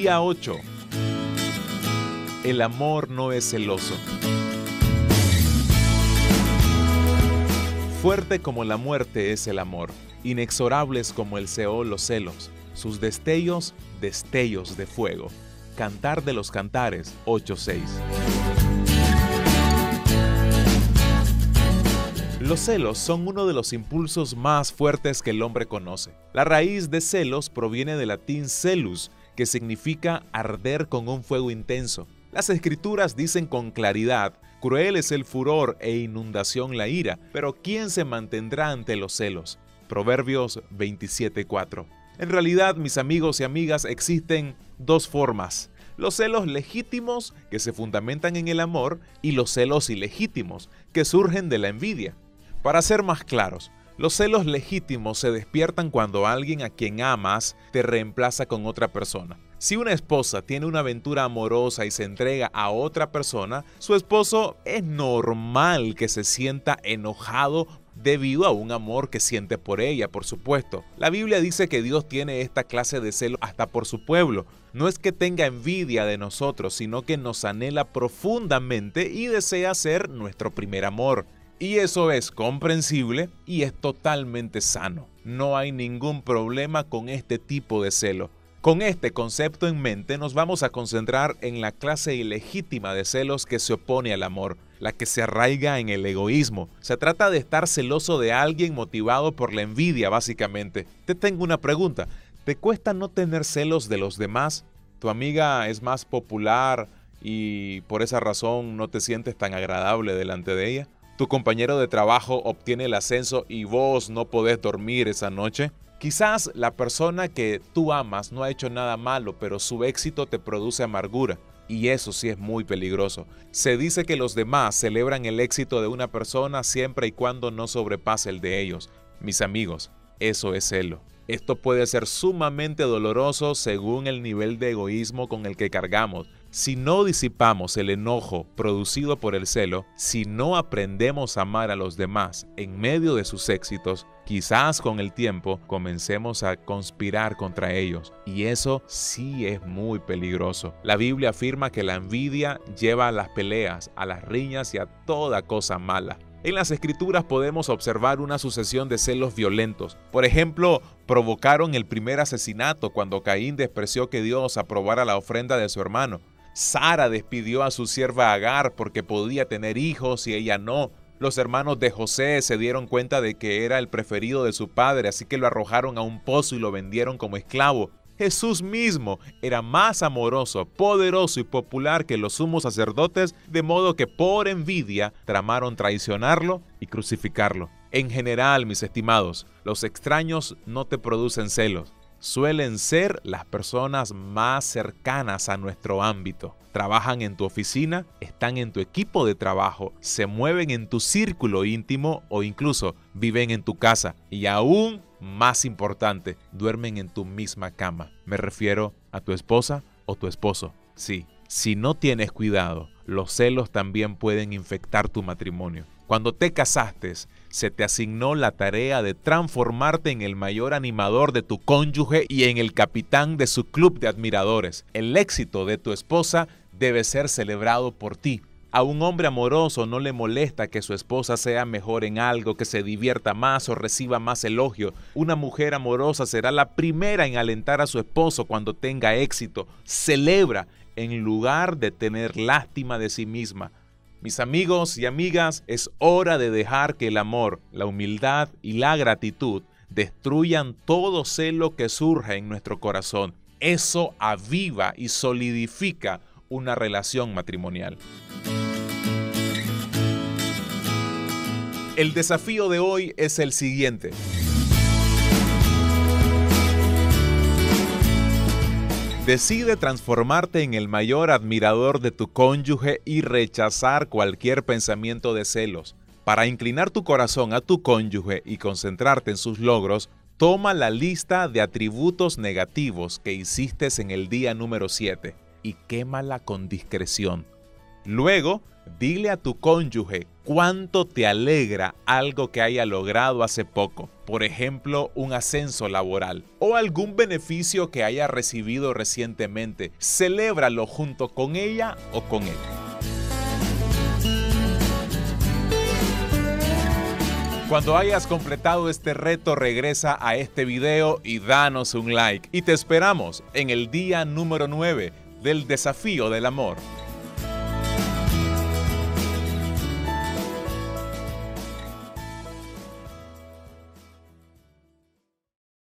Día 8. El amor no es celoso. Fuerte como la muerte es el amor, inexorables como el Seol los celos, sus destellos, destellos de fuego. Cantar de los Cantares 8.6. Los celos son uno de los impulsos más fuertes que el hombre conoce. La raíz de celos proviene del latín celus, que significa arder con un fuego intenso. Las escrituras dicen con claridad, cruel es el furor e inundación la ira, pero ¿quién se mantendrá ante los celos? Proverbios 27:4. En realidad, mis amigos y amigas, existen dos formas. Los celos legítimos, que se fundamentan en el amor, y los celos ilegítimos, que surgen de la envidia. Para ser más claros, los celos legítimos se despiertan cuando alguien a quien amas te reemplaza con otra persona. Si una esposa tiene una aventura amorosa y se entrega a otra persona, su esposo es normal que se sienta enojado debido a un amor que siente por ella, por supuesto. La Biblia dice que Dios tiene esta clase de celo hasta por su pueblo. No es que tenga envidia de nosotros, sino que nos anhela profundamente y desea ser nuestro primer amor. Y eso es comprensible y es totalmente sano. No hay ningún problema con este tipo de celo. Con este concepto en mente nos vamos a concentrar en la clase ilegítima de celos que se opone al amor, la que se arraiga en el egoísmo. Se trata de estar celoso de alguien motivado por la envidia, básicamente. Te tengo una pregunta. ¿Te cuesta no tener celos de los demás? ¿Tu amiga es más popular y por esa razón no te sientes tan agradable delante de ella? Tu compañero de trabajo obtiene el ascenso y vos no podés dormir esa noche? Quizás la persona que tú amas no ha hecho nada malo, pero su éxito te produce amargura. Y eso sí es muy peligroso. Se dice que los demás celebran el éxito de una persona siempre y cuando no sobrepase el de ellos. Mis amigos, eso es celo. Esto puede ser sumamente doloroso según el nivel de egoísmo con el que cargamos, si no disipamos el enojo producido por el celo, si no aprendemos a amar a los demás en medio de sus éxitos, quizás con el tiempo comencemos a conspirar contra ellos. Y eso sí es muy peligroso. La Biblia afirma que la envidia lleva a las peleas, a las riñas y a toda cosa mala. En las escrituras podemos observar una sucesión de celos violentos. Por ejemplo, provocaron el primer asesinato cuando Caín despreció que Dios aprobara la ofrenda de su hermano. Sara despidió a su sierva Agar porque podía tener hijos y ella no. Los hermanos de José se dieron cuenta de que era el preferido de su padre, así que lo arrojaron a un pozo y lo vendieron como esclavo. Jesús mismo era más amoroso, poderoso y popular que los sumos sacerdotes, de modo que por envidia tramaron traicionarlo y crucificarlo. En general, mis estimados, los extraños no te producen celos, suelen ser las personas más cercanas a nuestro ámbito. Trabajan en tu oficina, están en tu equipo de trabajo, se mueven en tu círculo íntimo o incluso viven en tu casa. Y aún más importante, duermen en tu misma cama. Me refiero a tu esposa o tu esposo. Sí, si no tienes cuidado, los celos también pueden infectar tu matrimonio. Cuando te casaste, se te asignó la tarea de transformarte en el mayor animador de tu cónyuge y en el capitán de su club de admiradores. El éxito de tu esposa debe ser celebrado por ti. A un hombre amoroso no le molesta que su esposa sea mejor en algo, que se divierta más o reciba más elogio. Una mujer amorosa será la primera en alentar a su esposo cuando tenga éxito. Celebra en lugar de tener lástima de sí misma. Mis amigos y amigas, es hora de dejar que el amor, la humildad y la gratitud destruyan todo celo que surja en nuestro corazón. Eso aviva y solidifica una relación matrimonial. El desafío de hoy es el siguiente. Decide transformarte en el mayor admirador de tu cónyuge y rechazar cualquier pensamiento de celos. Para inclinar tu corazón a tu cónyuge y concentrarte en sus logros, toma la lista de atributos negativos que hiciste en el día número 7 y quémala con discreción. Luego, dile a tu cónyuge cuánto te alegra algo que haya logrado hace poco, por ejemplo, un ascenso laboral o algún beneficio que haya recibido recientemente. Celébralo junto con ella o con él. Cuando hayas completado este reto, regresa a este video y danos un like. Y te esperamos en el día número 9 del desafío del amor.